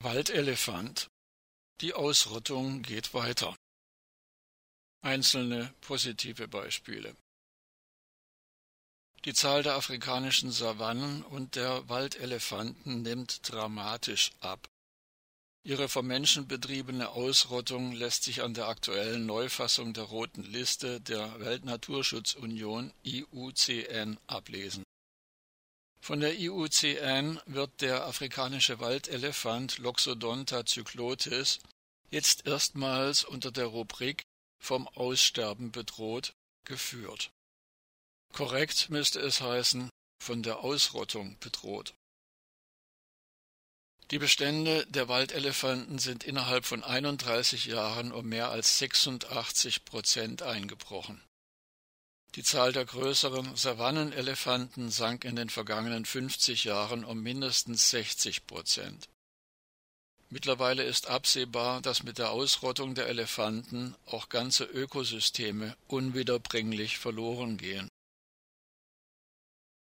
Waldelefant. Die Ausrottung geht weiter. Einzelne positive Beispiele. Die Zahl der afrikanischen Savannen und der Waldelefanten nimmt dramatisch ab. Ihre vom Menschen betriebene Ausrottung lässt sich an der aktuellen Neufassung der Roten Liste der Weltnaturschutzunion IUCN ablesen von der IUCN wird der afrikanische Waldelefant Loxodonta cyclotis jetzt erstmals unter der Rubrik vom Aussterben bedroht geführt. Korrekt müsste es heißen von der Ausrottung bedroht. Die Bestände der Waldelefanten sind innerhalb von 31 Jahren um mehr als 86 Prozent eingebrochen die Zahl der größeren Savannenelefanten sank in den vergangenen 50 Jahren um mindestens 60 Prozent. Mittlerweile ist absehbar, dass mit der Ausrottung der Elefanten auch ganze Ökosysteme unwiederbringlich verloren gehen.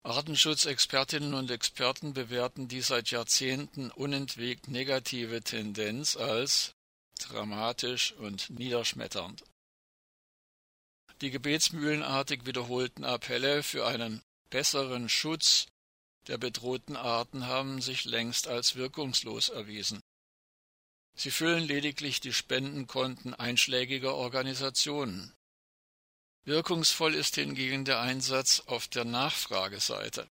Artenschutzexpertinnen und Experten bewerten die seit Jahrzehnten unentwegt negative Tendenz als dramatisch und niederschmetternd. Die gebetsmühlenartig wiederholten Appelle für einen besseren Schutz der bedrohten Arten haben sich längst als wirkungslos erwiesen. Sie füllen lediglich die Spendenkonten einschlägiger Organisationen. Wirkungsvoll ist hingegen der Einsatz auf der Nachfrageseite.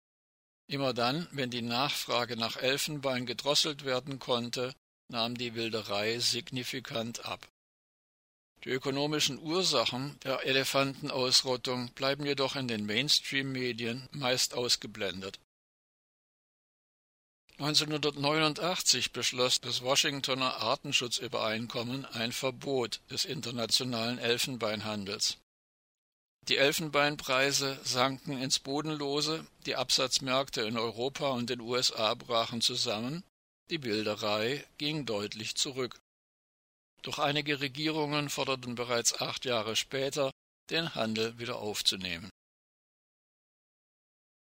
Immer dann, wenn die Nachfrage nach Elfenbein gedrosselt werden konnte, nahm die Wilderei signifikant ab. Die ökonomischen Ursachen der Elefantenausrottung bleiben jedoch in den Mainstream-Medien meist ausgeblendet. 1989 beschloss das Washingtoner Artenschutzübereinkommen ein Verbot des internationalen Elfenbeinhandels. Die Elfenbeinpreise sanken ins Bodenlose, die Absatzmärkte in Europa und den USA brachen zusammen, die Wilderei ging deutlich zurück. Doch einige Regierungen forderten bereits acht Jahre später, den Handel wieder aufzunehmen.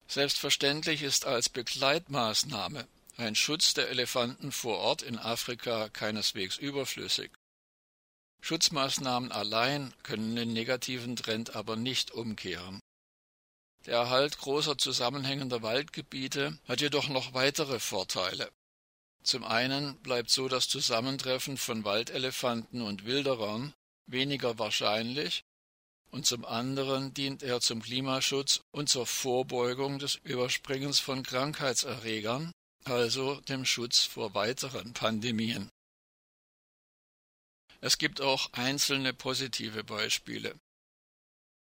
Selbstverständlich ist als Begleitmaßnahme ein Schutz der Elefanten vor Ort in Afrika keineswegs überflüssig. Schutzmaßnahmen allein können den negativen Trend aber nicht umkehren. Der Erhalt großer zusammenhängender Waldgebiete hat jedoch noch weitere Vorteile. Zum einen bleibt so das Zusammentreffen von Waldelefanten und Wilderern weniger wahrscheinlich, und zum anderen dient er zum Klimaschutz und zur Vorbeugung des Überspringens von Krankheitserregern, also dem Schutz vor weiteren Pandemien. Es gibt auch einzelne positive Beispiele.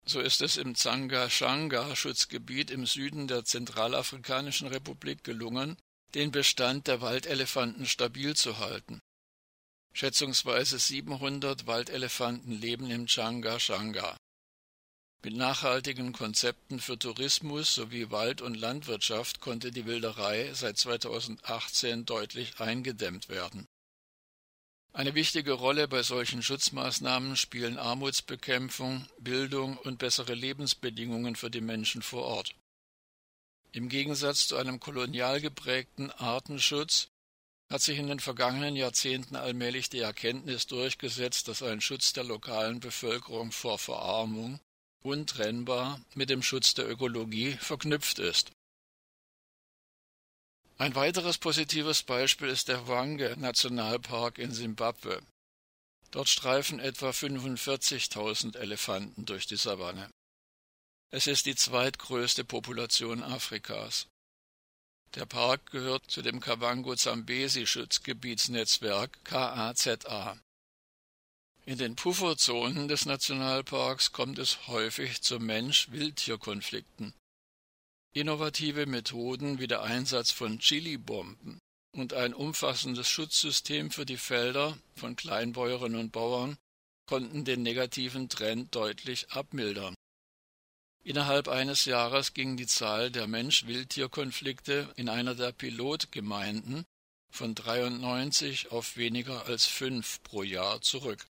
So ist es im Zanga-Shanga-Schutzgebiet im Süden der Zentralafrikanischen Republik gelungen, den Bestand der Waldelefanten stabil zu halten. Schätzungsweise 700 Waldelefanten leben im Changa-Changa. Mit nachhaltigen Konzepten für Tourismus sowie Wald- und Landwirtschaft konnte die Wilderei seit 2018 deutlich eingedämmt werden. Eine wichtige Rolle bei solchen Schutzmaßnahmen spielen Armutsbekämpfung, Bildung und bessere Lebensbedingungen für die Menschen vor Ort. Im Gegensatz zu einem kolonial geprägten Artenschutz hat sich in den vergangenen Jahrzehnten allmählich die Erkenntnis durchgesetzt, dass ein Schutz der lokalen Bevölkerung vor Verarmung untrennbar mit dem Schutz der Ökologie verknüpft ist. Ein weiteres positives Beispiel ist der Hwange Nationalpark in Simbabwe. Dort streifen etwa 45.000 Elefanten durch die Savanne. Es ist die zweitgrößte Population Afrikas. Der Park gehört zu dem Kavango-Zambesi-Schutzgebietsnetzwerk KAZA. In den Pufferzonen des Nationalparks kommt es häufig zu Mensch-Wildtier-Konflikten. Innovative Methoden wie der Einsatz von Chili-Bomben und ein umfassendes Schutzsystem für die Felder von Kleinbäuerinnen und Bauern konnten den negativen Trend deutlich abmildern. Innerhalb eines Jahres ging die Zahl der Mensch-Wildtier-Konflikte in einer der Pilotgemeinden von 93 auf weniger als fünf pro Jahr zurück.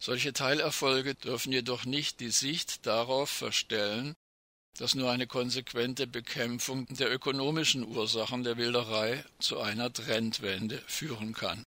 Solche Teilerfolge dürfen jedoch nicht die Sicht darauf verstellen, dass nur eine konsequente Bekämpfung der ökonomischen Ursachen der Wilderei zu einer Trendwende führen kann